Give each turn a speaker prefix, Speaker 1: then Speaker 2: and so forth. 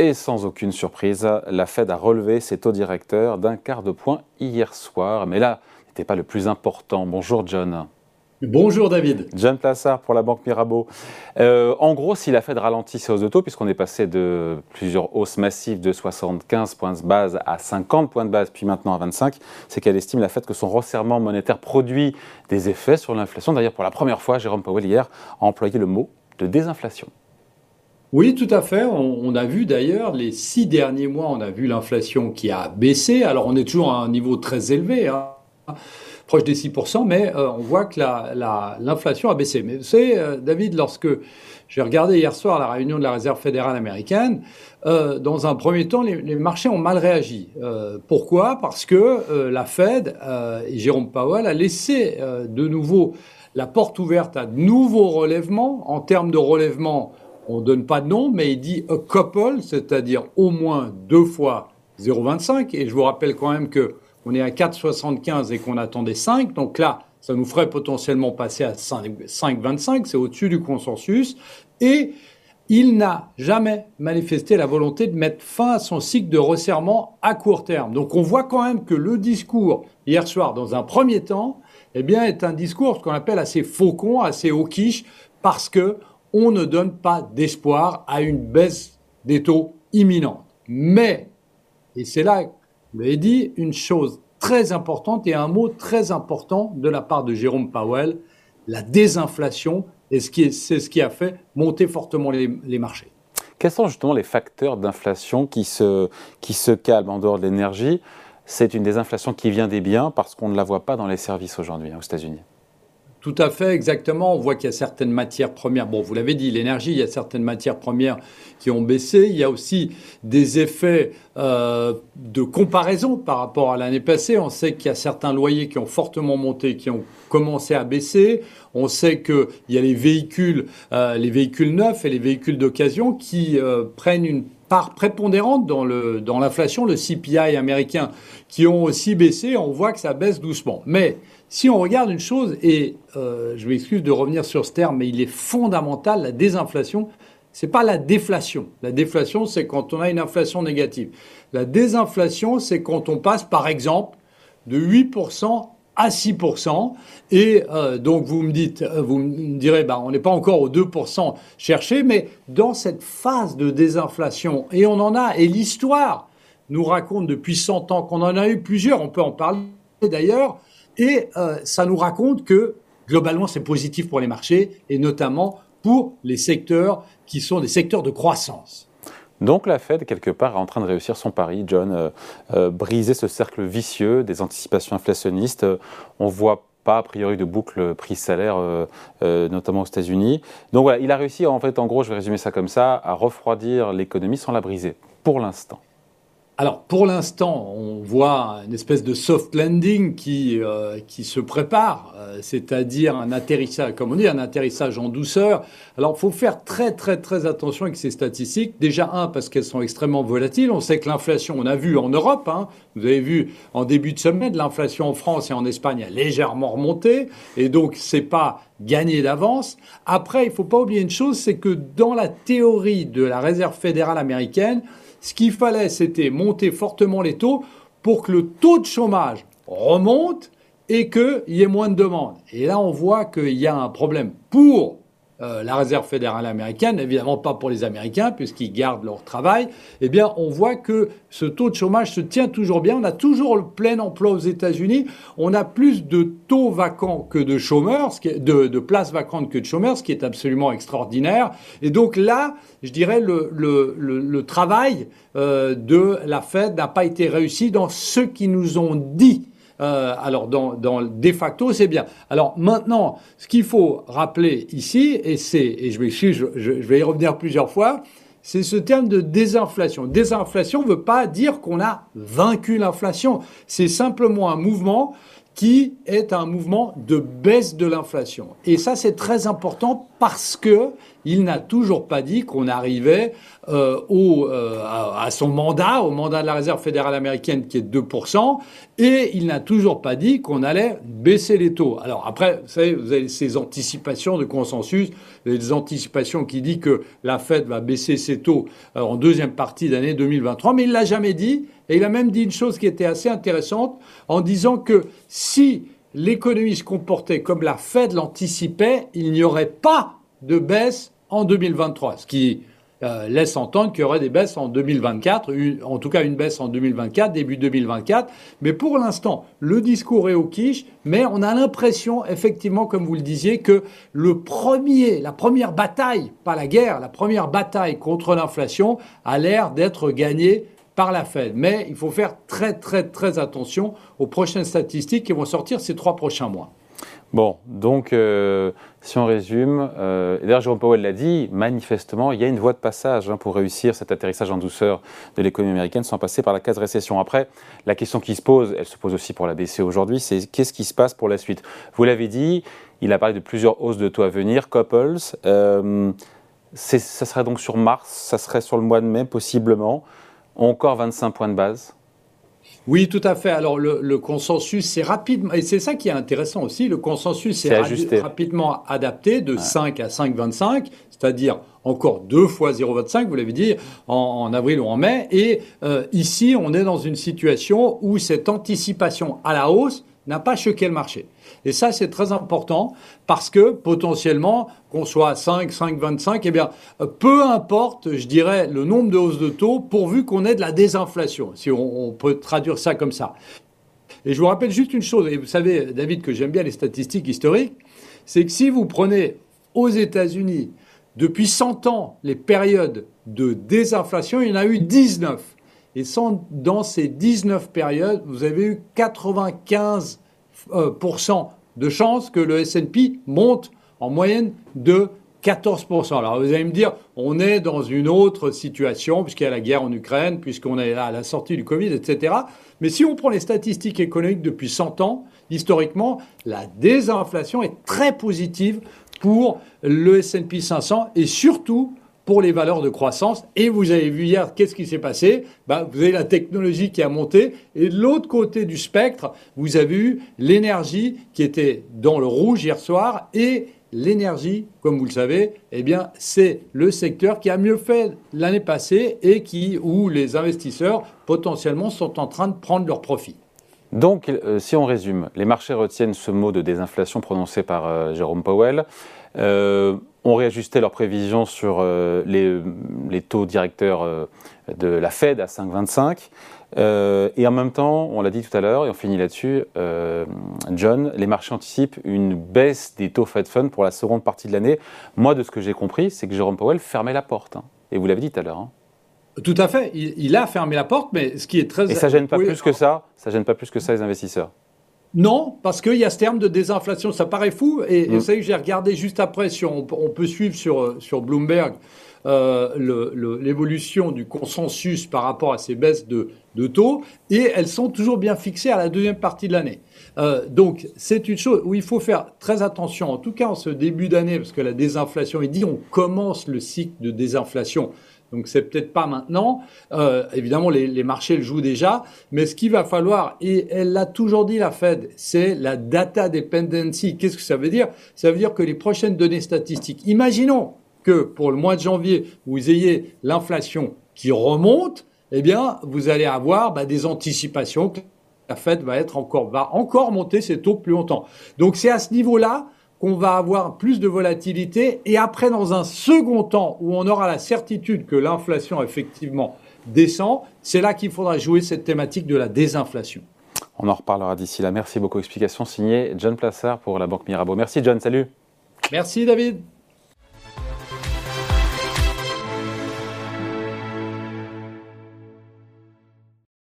Speaker 1: Et sans aucune surprise, la Fed a relevé ses taux directeurs d'un quart de point hier soir. Mais là, n'était pas le plus important. Bonjour John.
Speaker 2: Bonjour David.
Speaker 1: John Plassard pour la Banque Mirabeau. Euh, en gros, si la Fed ralentit ses hausses de taux, puisqu'on est passé de plusieurs hausses massives de 75 points de base à 50 points de base, puis maintenant à 25, c'est qu'elle estime la Fed que son resserrement monétaire produit des effets sur l'inflation. D'ailleurs, pour la première fois, Jérôme Powell hier a employé le mot de désinflation.
Speaker 2: Oui, tout à fait. On, a vu d'ailleurs les six derniers mois, on a vu l'inflation qui a baissé. Alors on est toujours à un niveau très élevé, hein, proche des 6%, mais euh, on voit que l'inflation a baissé. Mais vous savez, euh, David, lorsque j'ai regardé hier soir la réunion de la Réserve fédérale américaine, euh, dans un premier temps, les, marchés ont mal réagi. pourquoi? Parce que la Fed et Jérôme Powell a laissé de nouveau la porte ouverte à de nouveaux relèvements. En termes de relèvement, on ne donne pas de nom, mais il dit a couple, c'est-à-dire au moins deux fois 0,25. Et je vous rappelle quand même que on est à 4,75 et qu'on attendait 5. Donc là, ça nous ferait potentiellement passer à 5,25. C'est au-dessus du consensus. Et il n'a jamais manifesté la volonté de mettre fin à son cycle de resserrement à court terme. Donc on voit quand même que le discours hier soir, dans un premier temps, eh bien, est un discours qu'on appelle assez faucon, assez hawkish, parce que on ne donne pas d'espoir à une baisse des taux imminente. Mais, et c'est là, vous l'avez dit, une chose très importante et un mot très important de la part de Jérôme Powell, la désinflation, c'est ce qui a fait monter fortement les, marchés.
Speaker 1: Quels sont justement les facteurs d'inflation qui se, qui se calment en dehors de l'énergie? C'est une désinflation qui vient des biens parce qu'on ne la voit pas dans les services aujourd'hui hein, aux États-Unis.
Speaker 2: Tout à fait, exactement. On voit qu'il y a certaines matières premières. Bon, vous l'avez dit, l'énergie, il y a certaines matières premières qui ont baissé. Il y a aussi des effets euh, de comparaison par rapport à l'année passée. On sait qu'il y a certains loyers qui ont fortement monté, qui ont commencé à baisser. On sait qu'il y a les véhicules, euh, les véhicules neufs et les véhicules d'occasion qui euh, prennent une part prépondérante dans le dans l'inflation, le CPI américain, qui ont aussi baissé. On voit que ça baisse doucement, mais si on regarde une chose, et euh, je m'excuse de revenir sur ce terme, mais il est fondamental, la désinflation, c'est pas la déflation. La déflation, c'est quand on a une inflation négative. La désinflation, c'est quand on passe, par exemple, de 8% à 6%. Et euh, donc, vous me dites, euh, vous me direz, bah, on n'est pas encore aux 2% cherchés, mais dans cette phase de désinflation, et on en a, et l'histoire nous raconte depuis 100 ans qu'on en a eu plusieurs, on peut en parler d'ailleurs, et euh, ça nous raconte que globalement, c'est positif pour les marchés et notamment pour les secteurs qui sont des secteurs de croissance.
Speaker 1: Donc la Fed, quelque part, est en train de réussir son pari, John, euh, euh, briser ce cercle vicieux des anticipations inflationnistes. on voit pas a priori de boucle prix-salaire, notamment aux États-Unis. Donc voilà, il a réussi, en fait, en gros, je vais résumer ça comme ça, à refroidir l'économie sans la briser, pour l'instant.
Speaker 2: Alors pour l'instant, on voit une espèce de soft landing qui, euh, qui se prépare, euh, c'est-à-dire un atterrissage, comme on dit, un atterrissage en douceur. Alors il faut faire très très très attention avec ces statistiques. Déjà un parce qu'elles sont extrêmement volatiles. On sait que l'inflation, on a vu en Europe, hein, vous avez vu en début de semaine, l'inflation en France et en Espagne a légèrement remonté, et donc c'est pas gagné d'avance. Après, il faut pas oublier une chose, c'est que dans la théorie de la Réserve fédérale américaine ce qu'il fallait, c'était monter fortement les taux pour que le taux de chômage remonte et qu'il y ait moins de demandes. Et là, on voit qu'il y a un problème pour euh, la Réserve fédérale américaine, évidemment pas pour les Américains puisqu'ils gardent leur travail, eh bien on voit que ce taux de chômage se tient toujours bien. On a toujours le plein emploi aux États-Unis. On a plus de taux vacants que de chômeurs, de, de places vacantes que de chômeurs, ce qui est absolument extraordinaire. Et donc là, je dirais le, le, le, travail euh, de la Fed n'a pas été réussi dans ce qu'ils nous ont dit euh, alors, dans, dans de facto, c'est bien. Alors maintenant, ce qu'il faut rappeler ici, et c'est, et je je, vais y revenir plusieurs fois, c'est ce terme de désinflation. Désinflation ne veut pas dire qu'on a vaincu l'inflation. C'est simplement un mouvement qui est un mouvement de baisse de l'inflation. Et ça, c'est très important parce que il n'a toujours pas dit qu'on arrivait euh, au, euh, à, son mandat, au mandat de la Réserve fédérale américaine qui est de 2%, et il n'a toujours pas dit qu'on allait baisser les taux. Alors après, vous savez, vous avez ces anticipations de consensus, les anticipations qui disent que la Fed va baisser ses taux euh, en deuxième partie d'année 2023, mais il l'a jamais dit, et il a même dit une chose qui était assez intéressante en disant que si l'économie se comportait comme la Fed l'anticipait, il n'y aurait pas de baisse en 2023, ce qui euh, laisse entendre qu'il y aurait des baisses en 2024, en tout cas une baisse en 2024, début 2024. Mais pour l'instant, le discours est au quiche, mais on a l'impression, effectivement, comme vous le disiez, que le la première bataille, pas la guerre, la première bataille contre l'inflation a l'air d'être gagnée par la Fed. Mais il faut faire très très très attention aux prochaines statistiques qui vont sortir ces trois prochains mois.
Speaker 1: Bon, donc euh, si on résume, euh, d'ailleurs Jérôme Powell l'a dit, manifestement, il y a une voie de passage hein, pour réussir cet atterrissage en douceur de l'économie américaine sans passer par la case récession. Après, la question qui se pose, elle se pose aussi pour la BCE aujourd'hui, c'est qu'est-ce qui se passe pour la suite? Vous l'avez dit, il a parlé de plusieurs hausses de taux à venir, couples. Euh, ça serait donc sur mars, ça serait sur le mois de mai possiblement, encore 25 points de base
Speaker 2: oui, tout à fait. Alors le, consensus, c'est rapidement, et c'est ça qui est intéressant aussi, le consensus est, rapidement adapté de 5 à 5,25, c'est-à-dire encore deux fois 0,25, vous l'avez dit, en, avril ou en mai. Et euh, ici, on est dans une situation où cette anticipation à la hausse n'a pas choqué le marché. Et ça, c'est très important parce que potentiellement, qu'on soit à 5, 5, 25, eh bien, peu importe, je dirais, le nombre de hausses de taux, pourvu qu'on ait de la désinflation, si on, peut traduire ça comme ça. Et je vous rappelle juste une chose, et vous savez, David, que j'aime bien les statistiques historiques, c'est que si vous prenez aux États-Unis, depuis 100 ans, les périodes de désinflation, il y en a eu 19. Et dans ces 19 périodes, vous avez eu 95% euh, de chances que le S&P monte en moyenne de 14%. Alors vous allez me dire, on est dans une autre situation puisqu'il y a la guerre en Ukraine, puisqu'on est à la sortie du Covid, etc. Mais si on prend les statistiques économiques depuis 100 ans, historiquement, la désinflation est très positive pour le S&P 500 et surtout pour les valeurs de croissance. Et vous avez vu hier, qu'est-ce qui s'est passé? Bah, Vous avez la technologie qui a monté. Et de l'autre côté du spectre, vous avez eu l'énergie qui était dans le rouge hier soir. Et l'énergie, comme vous le savez, eh bien, c'est le secteur qui a mieux fait l'année passée et qui, où les investisseurs potentiellement sont en train de prendre leur profit.
Speaker 1: Donc, euh, si on résume, les marchés retiennent ce mot de désinflation prononcé par euh, Jérôme Powell. Euh, ont réajusté leurs prévisions sur euh, les, taux directeurs euh, de la Fed à 5,25. Euh, et en même temps, on l'a dit tout à l'heure, et on finit là-dessus, John, les marchés anticipent une baisse des taux Fed Fund pour la seconde partie de l'année. Moi, de ce que j'ai compris, c'est que Jérôme Powell fermait la porte. Hein. Et vous l'avez dit tout à l'heure. Hein.
Speaker 2: Tout à fait. Il, a fermé la porte, mais ce qui est très...
Speaker 1: Et ça gêne pas plus que ça Ça gêne pas plus que ça les investisseurs
Speaker 2: non, parce qu'il y a ce terme de désinflation, ça paraît fou. Et, vous savez que j'ai regardé juste après, si on, peut suivre sur, sur Bloomberg euh, l'évolution du consensus par rapport à ces baisses de, taux, et elles sont toujours bien fixées à la deuxième partie de l'année. Euh, donc c'est une chose où il faut faire très attention, en tout cas en ce début d'année, parce que la désinflation, il dit on commence le cycle de désinflation donc c'est peut-être pas maintenant. Euh, évidemment, les, marchés le jouent déjà, mais ce qu'il va falloir, et elle l'a toujours dit la Fed, c'est la data dependency. Qu'est-ce que ça veut dire? Ça veut dire que les prochaines données statistiques. Imaginons que pour le mois de janvier, vous ayez l'inflation qui remonte, eh bien, vous allez avoir bah, des anticipations que la Fed va être encore va encore monter ses taux plus longtemps. Donc c'est à ce niveau-là qu'on va avoir plus de volatilité et après dans un second temps où on aura la certitude que l'inflation effectivement descend, c'est là qu'il faudra jouer cette thématique de la désinflation.
Speaker 1: On en reparlera d'ici là. Merci beaucoup. Explication signée John Plassard pour la Banque Mirabeau. Merci John, salut.
Speaker 2: Merci David.